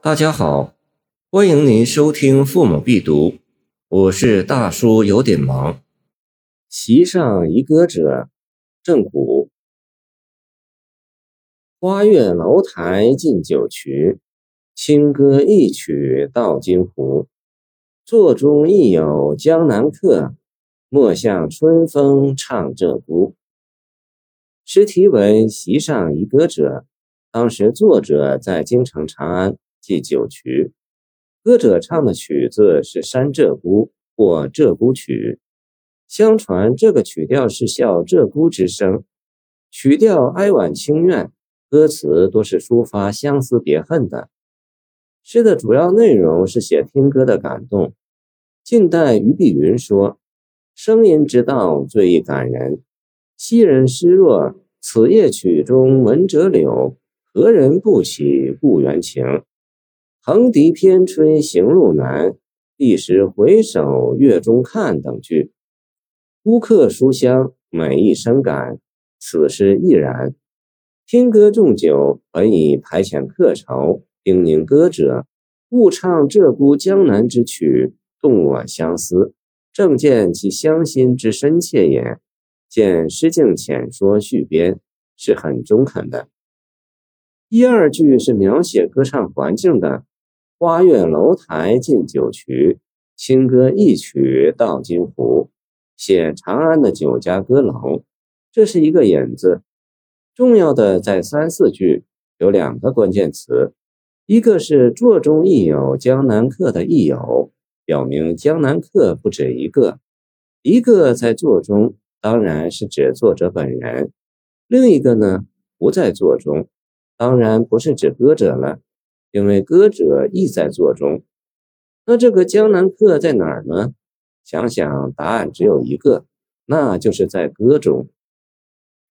大家好，欢迎您收听《父母必读》，我是大叔，有点忙。席上一歌者，郑谷。花月楼台近酒曲，清歌一曲到金湖。座中亦有江南客，莫向春风唱鹧鸪。诗题为《席上一歌者》，当时作者在京城长安。祭酒曲，歌者唱的曲子是《山鹧鸪》或《鹧鸪曲》。相传这个曲调是笑鹧鸪之声，曲调哀婉清怨，歌词多是抒发相思别恨的。诗的主要内容是写听歌的感动。近代俞碧云说：“声音之道最易感人。昔人诗若：此夜曲中闻折柳，何人不起故园情？”横笛偏吹行路难，一时回首月中看等句，孤客书香，美意深感。此诗亦然。听歌纵酒，本以排遣客愁，叮咛歌者勿唱鹧鸪江南之曲，动我相思，正见其乡心之深切也。见诗境浅说续编，是很中肯的。一二句是描写歌唱环境的。花月楼台近酒曲，清歌一曲到金湖。写长安的酒家歌楼，这是一个引子。重要的在三四句有两个关键词，一个是座中亦有江南客的亦有，表明江南客不止一个。一个在座中，当然是指作者本人；另一个呢，不在座中，当然不是指歌者了。因为歌者亦在座中，那这个江南客在哪儿呢？想想答案只有一个，那就是在歌中。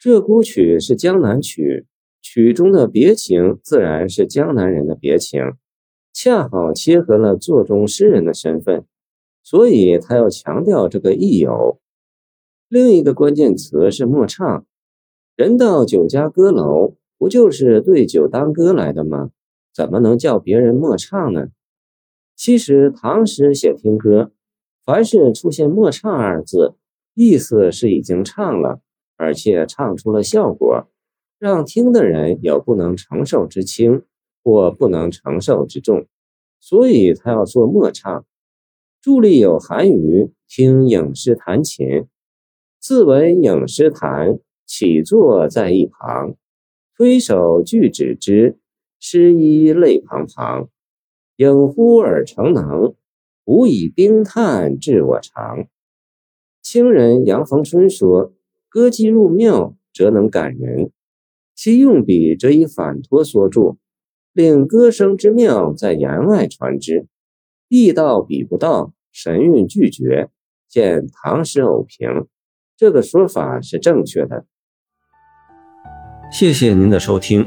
鹧鸪曲是江南曲，曲中的别情自然是江南人的别情，恰好切合了座中诗人的身份，所以他要强调这个亦有。另一个关键词是莫唱，人到酒家歌楼，不就是对酒当歌来的吗？怎么能叫别人默唱呢？其实唐诗写听歌，凡是出现“默唱”二字，意思是已经唱了，而且唱出了效果，让听的人有不能承受之轻或不能承受之重，所以他要做默唱。注里有韩愈听影师弹琴，自闻影师弹，起坐在一旁，推手拒指之。诗衣泪滂滂，影忽而成能，吾以冰炭治我肠。清人杨逢春说：“歌姬入庙，则能感人。”其用笔则以反托所著，令歌声之妙在言外传之，意到笔不到，神韵俱绝。见唐诗偶评，这个说法是正确的。谢谢您的收听。